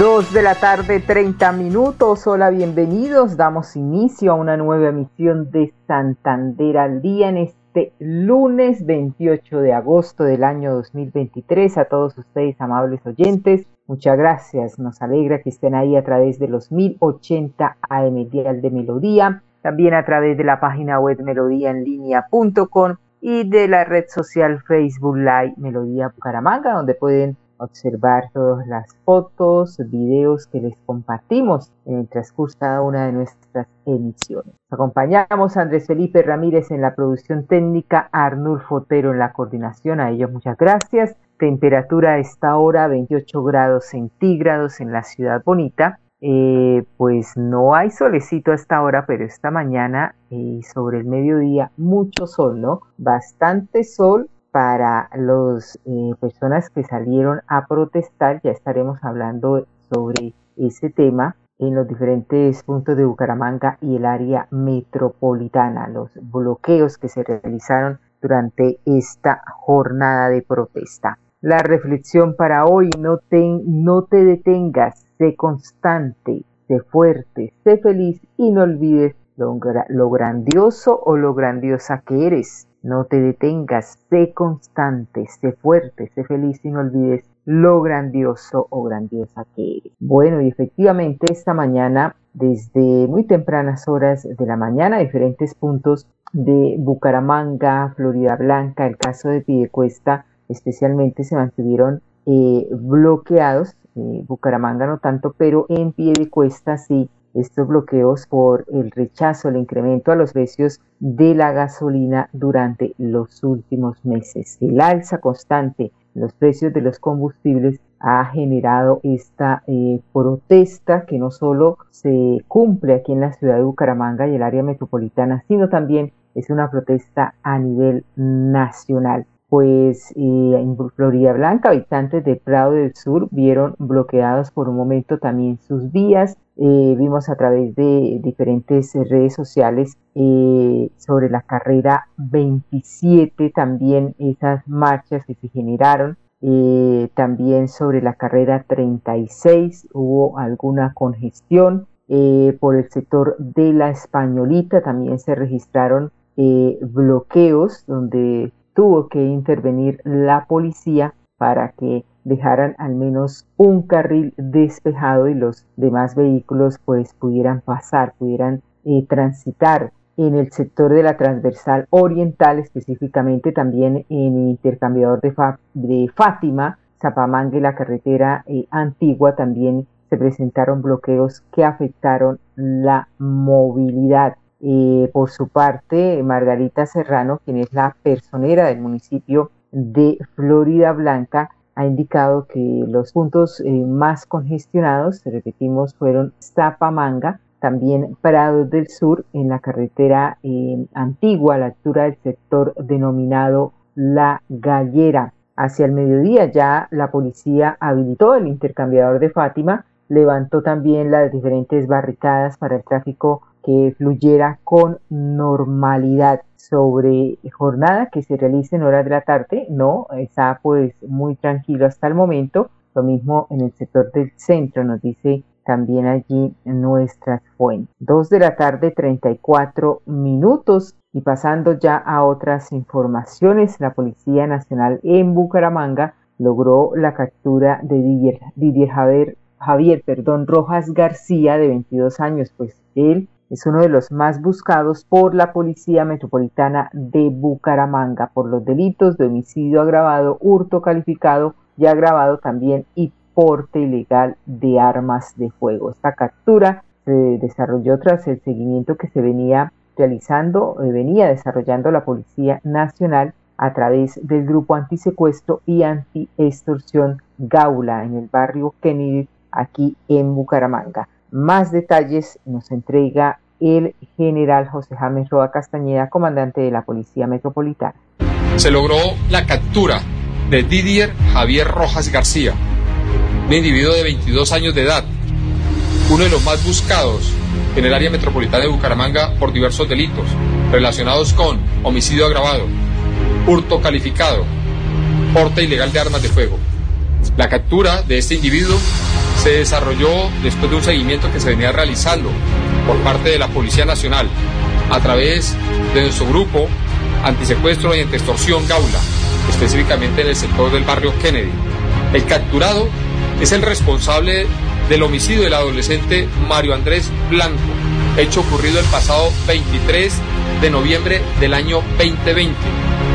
Dos de la tarde, 30 minutos. Hola, bienvenidos. Damos inicio a una nueva emisión de Santander al día en este lunes 28 de agosto del año 2023. A todos ustedes, amables oyentes, muchas gracias. Nos alegra que estén ahí a través de los 1080 AM Dial de Melodía, también a través de la página web melodíaenlínea.com y de la red social Facebook Live Melodía Bucaramanga, donde pueden observar todas las fotos, videos que les compartimos en el transcurso de una de nuestras emisiones. acompañamos a Andrés Felipe Ramírez en la producción técnica, a Arnulfo Otero en la coordinación, a ellos muchas gracias. Temperatura a esta hora 28 grados centígrados en la ciudad bonita. Eh, pues no hay solecito hasta ahora, pero esta mañana y sobre el mediodía mucho sol, ¿no? Bastante sol para las eh, personas que salieron a protestar. Ya estaremos hablando sobre ese tema en los diferentes puntos de Bucaramanga y el área metropolitana, los bloqueos que se realizaron durante esta jornada de protesta. La reflexión para hoy, no te, detengas, sé constante, sé fuerte, sé feliz y no olvides lo grandioso o lo grandiosa que eres. No te detengas, sé constante, sé fuerte, sé feliz y no olvides lo grandioso o grandiosa que eres. Bueno, y efectivamente esta mañana, desde muy tempranas horas de la mañana, diferentes puntos de Bucaramanga, Florida Blanca, el caso de Pidecuesta, especialmente se mantuvieron eh, bloqueados. Eh, Bucaramanga no tanto, pero en Piedecuesta sí estos bloqueos por el rechazo, el incremento a los precios de la gasolina durante los últimos meses. El alza constante en los precios de los combustibles ha generado esta eh, protesta que no solo se cumple aquí en la ciudad de Bucaramanga y el área metropolitana, sino también es una protesta a nivel nacional pues en Florida Blanca, habitantes de Prado del Sur vieron bloqueados por un momento también sus vías. Eh, vimos a través de diferentes redes sociales eh, sobre la carrera 27 también esas marchas que se generaron. Eh, también sobre la carrera 36 hubo alguna congestión. por el sector de la españolita también se registraron bloqueos donde tuvo que intervenir la policía para que dejaran al menos un carril despejado y los demás vehículos pues pudieran pasar, pudieran eh, transitar en el sector de la transversal oriental, específicamente también en el intercambiador de, Fátima, Zapamanga y la carretera eh, antigua también se presentaron bloqueos que afectaron la movilidad. Eh, por su parte, Margarita Serrano, quien es la personera del municipio de Florida Blanca, ha indicado que los puntos eh, más congestionados, repetimos, fueron Zapamanga, también Prados del Sur, en la carretera eh, antigua, a la altura del sector denominado La Gallera. Hacia el mediodía ya la policía habilitó el intercambiador de Fátima, levantó también las diferentes barricadas para el tráfico que fluyera con normalidad sobre jornada que se realice en horas de la tarde, no, está pues muy tranquilo hasta el momento, lo mismo en el sector del centro, nos dice también allí nuestras fuentes. Dos de la tarde, 34 minutos. Y pasando ya a otras informaciones, la Policía Nacional en Bucaramanga logró la captura de Didier, Didier Javier, Javier perdón, Rojas García, de 22 años, pues él es uno de los más buscados por la Policía Metropolitana de Bucaramanga por los delitos de homicidio agravado, hurto calificado y agravado también y porte ilegal de armas de fuego. Esta captura se desarrolló tras el seguimiento que se venía realizando, eh, venía desarrollando la Policía Nacional a través del grupo antisecuestro y anti-extorsión Gaula en el barrio Kennedy, aquí en Bucaramanga. Más detalles nos entrega el general José James Roa Castañeda, comandante de la Policía Metropolitana. Se logró la captura de Didier Javier Rojas García, un individuo de 22 años de edad, uno de los más buscados en el área metropolitana de Bucaramanga por diversos delitos relacionados con homicidio agravado, hurto calificado, porte ilegal de armas de fuego. La captura de este individuo se desarrolló después de un seguimiento que se venía realizando por parte de la Policía Nacional a través de nuestro grupo antisecuestro y antiextorsión Gaula, específicamente en el sector del barrio Kennedy. El capturado es el responsable del homicidio del adolescente Mario Andrés Blanco, hecho ocurrido el pasado 23 de noviembre del año 2020,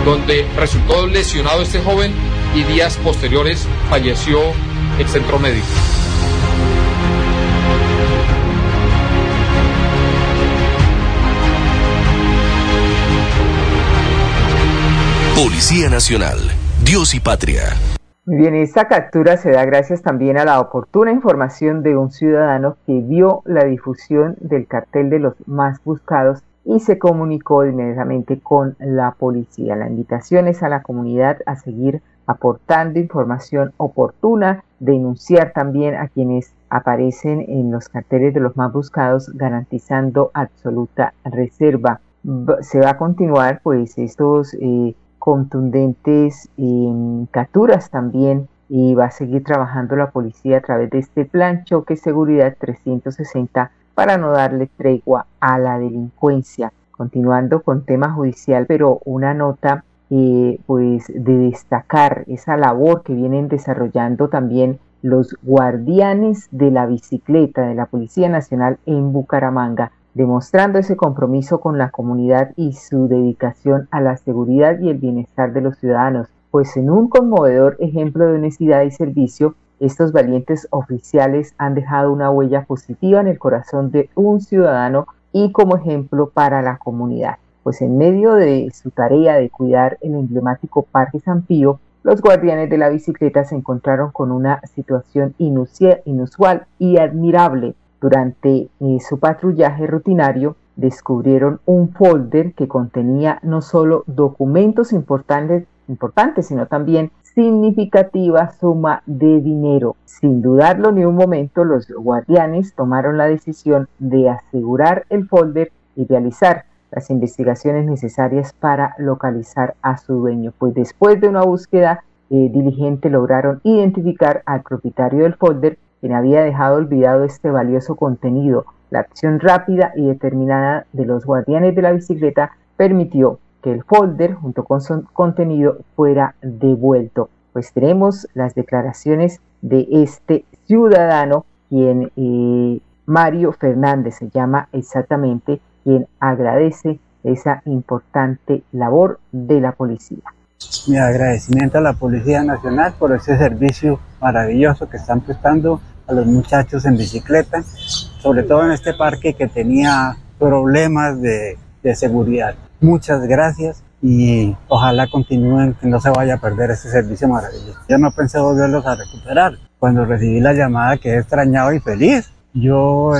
donde resultó lesionado este joven y días posteriores falleció el centro médico. Policía Nacional, Dios y Patria. Bien, esta captura se da gracias también a la oportuna información de un ciudadano que vio la difusión del cartel de los más buscados y se comunicó inmediatamente con la policía. La invitación es a la comunidad a seguir aportando información oportuna, denunciar también a quienes aparecen en los carteles de los más buscados, garantizando absoluta reserva. Se va a continuar pues estos eh, contundentes em, capturas también y va a seguir trabajando la policía a través de este plan choque seguridad 360 para no darle tregua a la delincuencia. Continuando con tema judicial, pero una nota eh, pues de destacar esa labor que vienen desarrollando también los guardianes de la bicicleta de la Policía Nacional en Bucaramanga demostrando ese compromiso con la comunidad y su dedicación a la seguridad y el bienestar de los ciudadanos, pues en un conmovedor ejemplo de honestidad y servicio, estos valientes oficiales han dejado una huella positiva en el corazón de un ciudadano y como ejemplo para la comunidad, pues en medio de su tarea de cuidar el emblemático Parque San Pío, los guardianes de la bicicleta se encontraron con una situación inusual y admirable durante eh, su patrullaje rutinario descubrieron un folder que contenía no solo documentos importantes, importantes, sino también significativa suma de dinero. Sin dudarlo ni un momento, los guardianes tomaron la decisión de asegurar el folder y realizar las investigaciones necesarias para localizar a su dueño. Pues después de una búsqueda eh, diligente lograron identificar al propietario del folder quien había dejado olvidado este valioso contenido. La acción rápida y determinada de los guardianes de la bicicleta permitió que el folder junto con su contenido fuera devuelto. Pues tenemos las declaraciones de este ciudadano, quien eh, Mario Fernández se llama exactamente, quien agradece esa importante labor de la policía. Mi agradecimiento a la Policía Nacional por ese servicio maravilloso que están prestando a los muchachos en bicicleta, sobre todo en este parque que tenía problemas de, de seguridad. Muchas gracias y ojalá continúen, que no se vaya a perder ese servicio maravilloso. Yo no pensé volverlos a recuperar. Cuando recibí la llamada quedé extrañado y feliz. Yo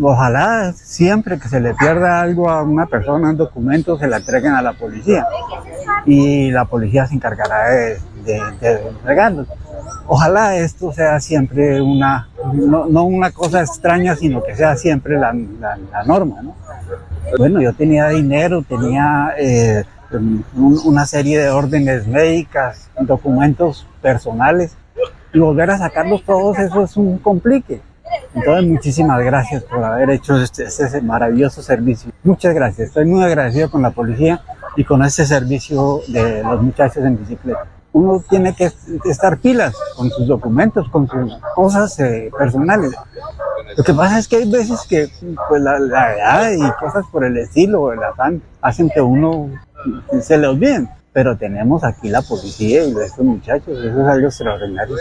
ojalá siempre que se le pierda algo a una persona, un documento, se la entreguen a la policía y la policía se encargará de, de, entregarlo. Ojalá esto sea siempre una, no, una cosa extraña, sino que sea siempre la, norma. ¿no? Bueno, yo tenía dinero, tenía eh, una serie de órdenes médicas, documentos personales, y volver a sacarlos todos, eso es un complique. Entonces, muchísimas gracias por haber hecho este, este, maravilloso servicio. Muchas gracias. Estoy muy agradecido con la policía y con este servicio de los muchachos en bicicleta. Uno tiene que estar pilas con sus documentos, con sus cosas eh, personales. Lo que pasa es que hay veces que pues, la, edad y cosas por el estilo, el afán, hacen que uno se le olviden. Pero tenemos aquí la policía y estos muchachos, eso es algo extraordinario.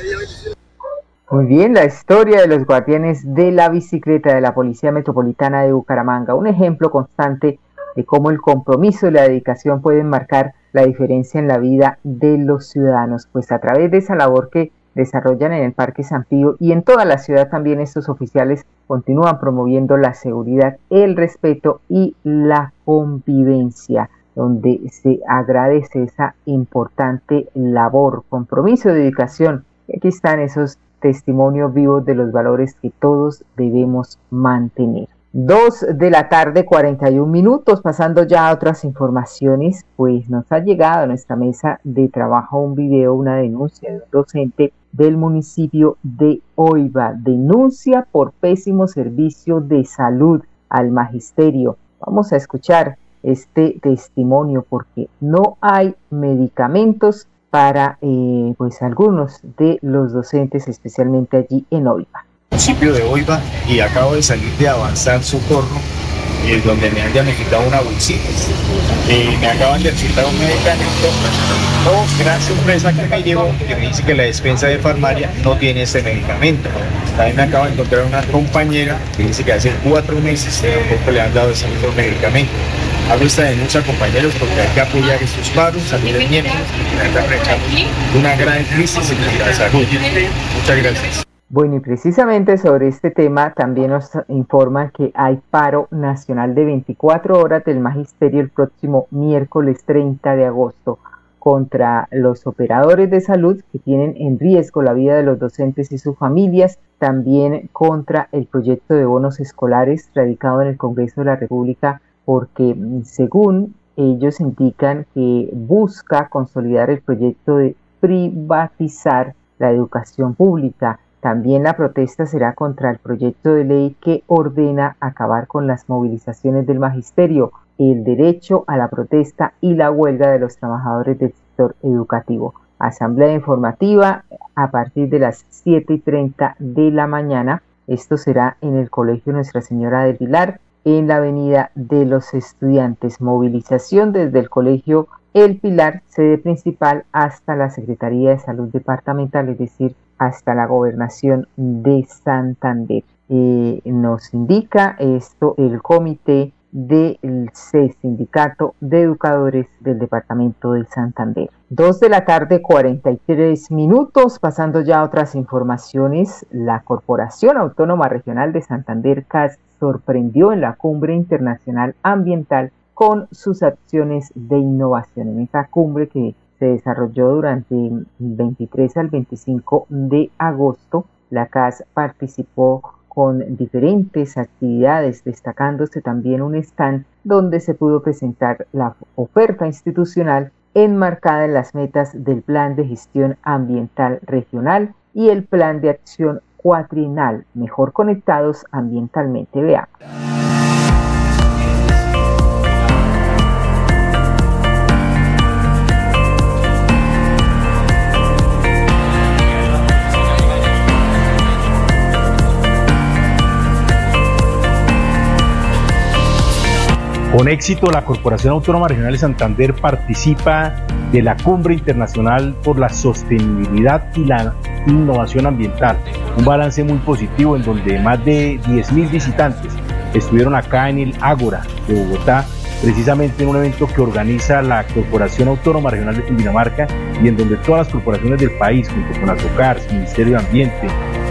Muy bien, la historia de los guardianes de la bicicleta de la Policía Metropolitana de Bucaramanga, un ejemplo constante de cómo el compromiso y la dedicación pueden marcar la diferencia en la vida de los ciudadanos, pues a través de esa labor que desarrollan en el Parque San Pío y en toda la ciudad también estos oficiales continúan promoviendo la seguridad, el respeto y la convivencia, donde se agradece esa importante labor, compromiso, dedicación. aquí están esos testimonios vivos de los valores que todos debemos mantener. Dos de la tarde, 41 minutos, pasando ya a otras informaciones, pues nos ha llegado a nuestra mesa de trabajo un video, una denuncia de un docente del municipio de Oiva. Denuncia por pésimo servicio de salud al magisterio. Vamos a escuchar este testimonio porque no hay medicamentos para eh, pues algunos de los docentes, especialmente allí en Oiva municipio de Oiva y acabo de salir de avanzar socorro, eh, donde me han diagnosticado una bolsita. Eh, me acaban de recetar un medicamento. Oh, gran sorpresa que me llevo, que me dice que la despensa de farmacia no tiene ese medicamento. También me acabo de encontrar una compañera que dice que hace cuatro meses le han dado ese mismo medicamento. Hago esta denuncia, compañeros, porque hay que apoyar estos paros, salir de miembros, una gran crisis en la salud. Muchas gracias. Bueno, y precisamente sobre este tema también nos informa que hay paro nacional de 24 horas del magisterio el próximo miércoles 30 de agosto contra los operadores de salud que tienen en riesgo la vida de los docentes y sus familias, también contra el proyecto de bonos escolares radicado en el Congreso de la República, porque según ellos indican que busca consolidar el proyecto de privatizar la educación pública también la protesta será contra el proyecto de ley que ordena acabar con las movilizaciones del magisterio, el derecho a la protesta y la huelga de los trabajadores del sector educativo. Asamblea informativa a partir de las 7 y 30 de la mañana. Esto será en el Colegio Nuestra Señora de Pilar, en la Avenida de los Estudiantes. Movilización desde el Colegio El Pilar, sede principal, hasta la Secretaría de Salud Departamental, es decir, hasta la gobernación de Santander. Eh, nos indica esto el comité del CES, Sindicato de Educadores del Departamento de Santander. Dos de la tarde, 43 minutos, pasando ya a otras informaciones. La Corporación Autónoma Regional de Santander, CAS, sorprendió en la Cumbre Internacional Ambiental con sus acciones de innovación. En esa cumbre que se desarrolló durante el 23 al 25 de agosto. La CAS participó con diferentes actividades, destacándose también un stand donde se pudo presentar la oferta institucional enmarcada en las metas del Plan de Gestión Ambiental Regional y el Plan de Acción Cuatrinal, mejor conectados ambientalmente. Veamos. Con éxito, la Corporación Autónoma Regional de Santander participa de la Cumbre Internacional por la Sostenibilidad y la Innovación Ambiental. Un balance muy positivo en donde más de 10.000 visitantes estuvieron acá en el Ágora de Bogotá, precisamente en un evento que organiza la Corporación Autónoma Regional de Cundinamarca y en donde todas las corporaciones del país, junto con Azocar, Ministerio de Ambiente,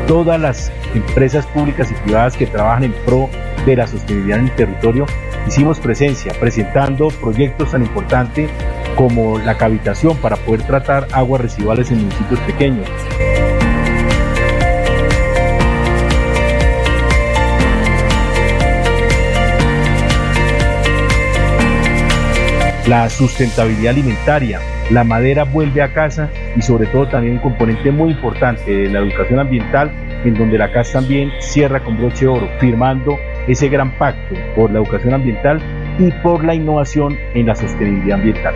todas las empresas públicas y privadas que trabajan en pro de la sostenibilidad en el territorio, hicimos presencia presentando proyectos tan importantes como la cavitación para poder tratar aguas residuales en municipios pequeños. La sustentabilidad alimentaria, la madera vuelve a casa y sobre todo también un componente muy importante de la educación ambiental en donde la casa también cierra con broche de oro, firmando ese gran pacto por la educación ambiental y por la innovación en la sostenibilidad ambiental.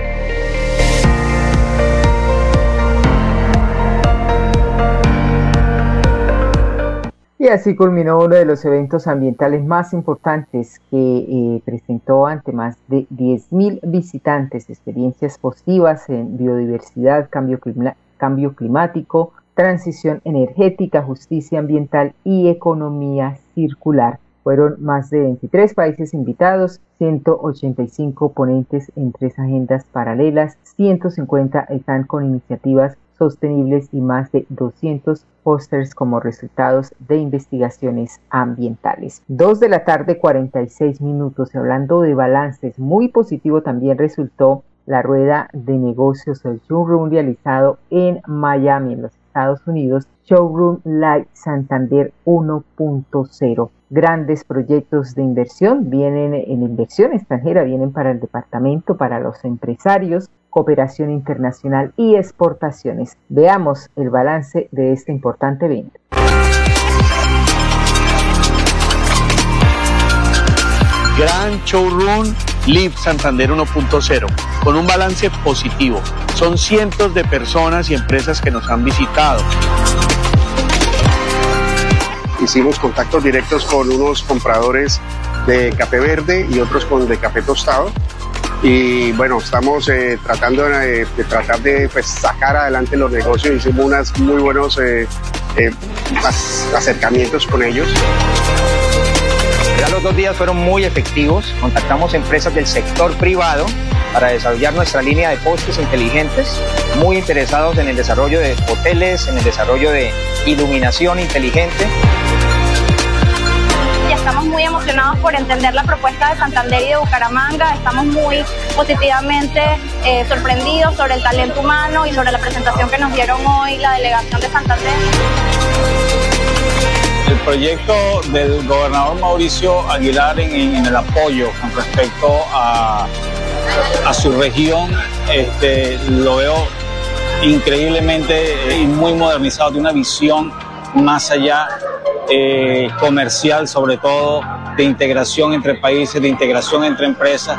Y así culminó uno de los eventos ambientales más importantes que eh, presentó ante más de 10.000 visitantes experiencias positivas en biodiversidad, cambio, cambio climático, transición energética, justicia ambiental y economía circular Fueron más de 23 países invitados, 185 ponentes en tres agendas paralelas, 150 están con iniciativas sostenibles y más de 200 pósters como resultados de investigaciones ambientales. Dos de la tarde, 46 minutos. Hablando de balances, muy positivo también resultó la rueda de negocios, el showroom realizado en Miami, en los Estados Unidos, Showroom Light Santander 1.0. Grandes proyectos de inversión vienen en inversión extranjera, vienen para el departamento, para los empresarios, cooperación internacional y exportaciones. Veamos el balance de este importante evento. Gran Showroom Live Santander 1.0, con un balance positivo. Son cientos de personas y empresas que nos han visitado. Hicimos contactos directos con unos compradores de café verde y otros con de café tostado. Y bueno, estamos eh, tratando de, tratar de pues, sacar adelante los negocios. Hicimos unos muy buenos eh, eh, acercamientos con ellos. Los dos días fueron muy efectivos. Contactamos empresas del sector privado para desarrollar nuestra línea de postes inteligentes, muy interesados en el desarrollo de hoteles, en el desarrollo de iluminación inteligente. Estamos muy emocionados por entender la propuesta de Santander y de Bucaramanga. Estamos muy positivamente eh, sorprendidos sobre el talento humano y sobre la presentación que nos dieron hoy la delegación de Santander el proyecto del gobernador Mauricio Aguilar en, el apoyo con respecto a, su región, este, lo veo increíblemente y muy modernizado, de una visión más allá eh, comercial, sobre todo de integración entre países, de integración entre empresas.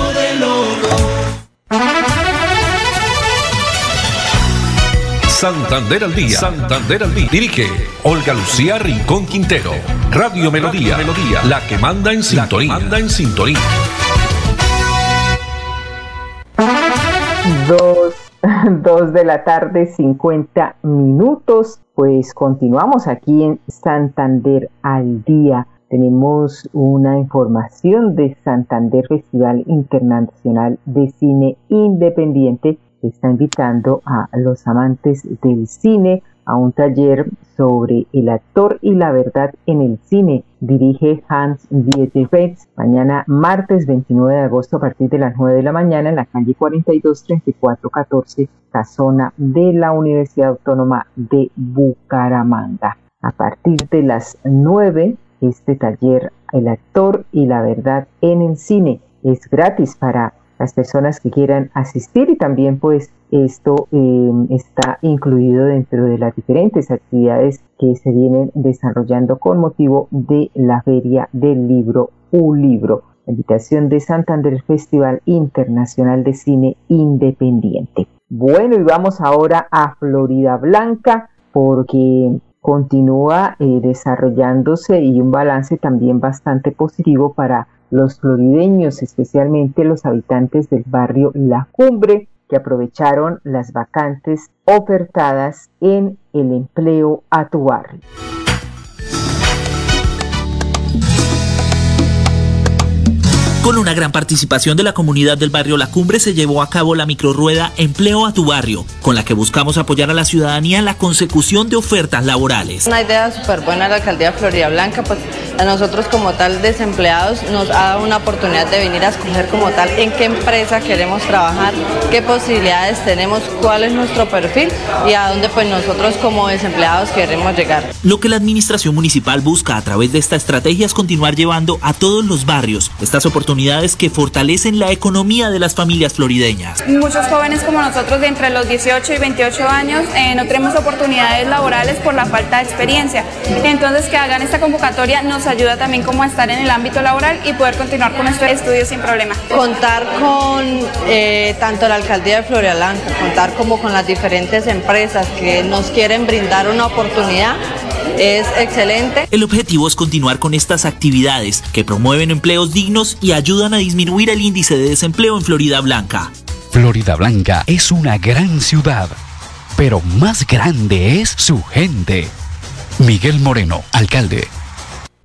Santander al día. Santander al día. Dirige Olga Lucía Rincón Quintero. Radio Melodía. Melodía. La que manda en sintonía. manda en sintonía. Dos, dos de la tarde, 50 minutos. Pues continuamos aquí en Santander al día. Tenemos una información de Santander Festival Internacional de Cine Independiente está invitando a los amantes del cine a un taller sobre el actor y la verdad en el cine. Dirige Hans Dieterfetz mañana martes 29 de agosto a partir de las 9 de la mañana en la calle 42 3414 Casona de la Universidad Autónoma de Bucaramanga. A partir de las 9 este taller El actor y la verdad en el cine es gratis para las personas que quieran asistir y también pues esto em, está incluido dentro de las diferentes actividades que se vienen desarrollando con motivo de la feria del libro Un libro, la invitación de Santander Festival Internacional de Cine Independiente. Bueno, y vamos ahora a Florida Blanca porque continúa eh, desarrollándose y un balance también bastante positivo para los florideños, especialmente los habitantes del barrio La Cumbre, que aprovecharon las vacantes ofertadas en el empleo a tu barrio. Con una gran participación de la comunidad del barrio La Cumbre se llevó a cabo la microrueda Empleo a tu barrio, con la que buscamos apoyar a la ciudadanía en la consecución de ofertas laborales. Una idea súper buena de la alcaldía de Florida Blanca, pues a nosotros como tal desempleados nos ha dado una oportunidad de venir a escoger como tal en qué empresa queremos trabajar, qué posibilidades tenemos, cuál es nuestro perfil y a dónde pues nosotros como desempleados queremos llegar. Lo que la administración municipal busca a través de esta estrategia es continuar llevando a todos los barrios estas oportunidades que fortalecen la economía de las familias florideñas. Muchos jóvenes como nosotros de entre los 18 y 28 años eh, no tenemos oportunidades laborales por la falta de experiencia. Entonces que hagan esta convocatoria nos ayuda también como a estar en el ámbito laboral y poder continuar con nuestros estudios sin problema. Contar con eh, tanto la alcaldía de Florida Blanca, contar como con las diferentes empresas que nos quieren brindar una oportunidad es excelente. El objetivo es continuar con estas actividades que promueven empleos dignos y ayudan a disminuir el índice de desempleo en Florida Blanca. Florida Blanca es una gran ciudad, pero más grande es su gente. Miguel Moreno, alcalde.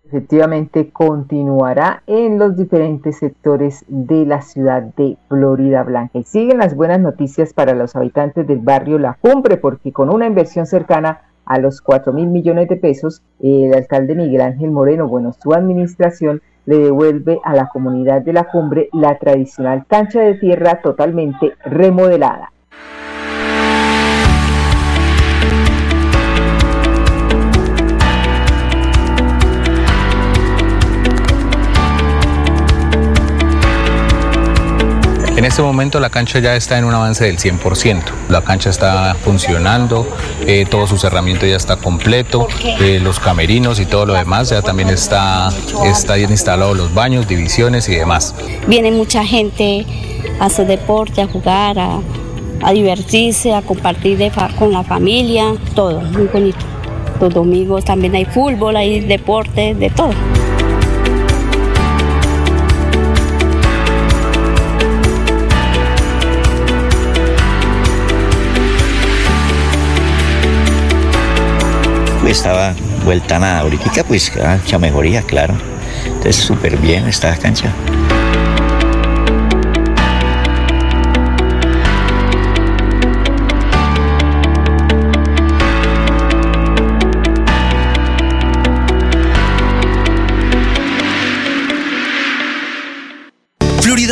Efectivamente continuará en los diferentes sectores de la ciudad de Florida Blanca. Y siguen las buenas noticias para los habitantes del barrio La Cumbre, porque con una inversión cercana a los 4 mil millones de pesos, el alcalde Miguel Ángel Moreno, bueno, su administración le devuelve a la comunidad de la cumbre la tradicional cancha de tierra totalmente remodelada. Este momento la cancha ya está en un avance del 100%. La cancha está funcionando, eh, todos sus herramientas ya está completo, eh, los camerinos y todo lo demás ya también está, está bien instalado los baños, divisiones y demás. Viene mucha gente a hacer deporte, a jugar, a, a divertirse, a compartir de con la familia, todo, muy bonito. Los domingos también hay fútbol, hay deporte, de todo. Estaba vuelta nada. Ahorita pues mucha mejoría, claro. Entonces súper bien esta cancha.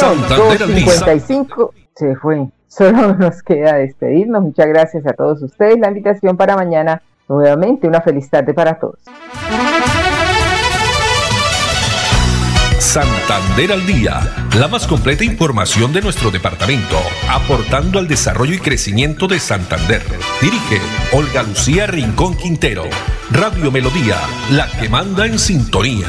Bueno, 2.55 se fue. Solo nos queda despedirnos. Muchas gracias a todos ustedes. La invitación para mañana, nuevamente, una feliz tarde para todos. Santander al día, la más completa información de nuestro departamento, aportando al desarrollo y crecimiento de Santander. Dirige Olga Lucía Rincón Quintero. Radio Melodía, la que manda en sintonía.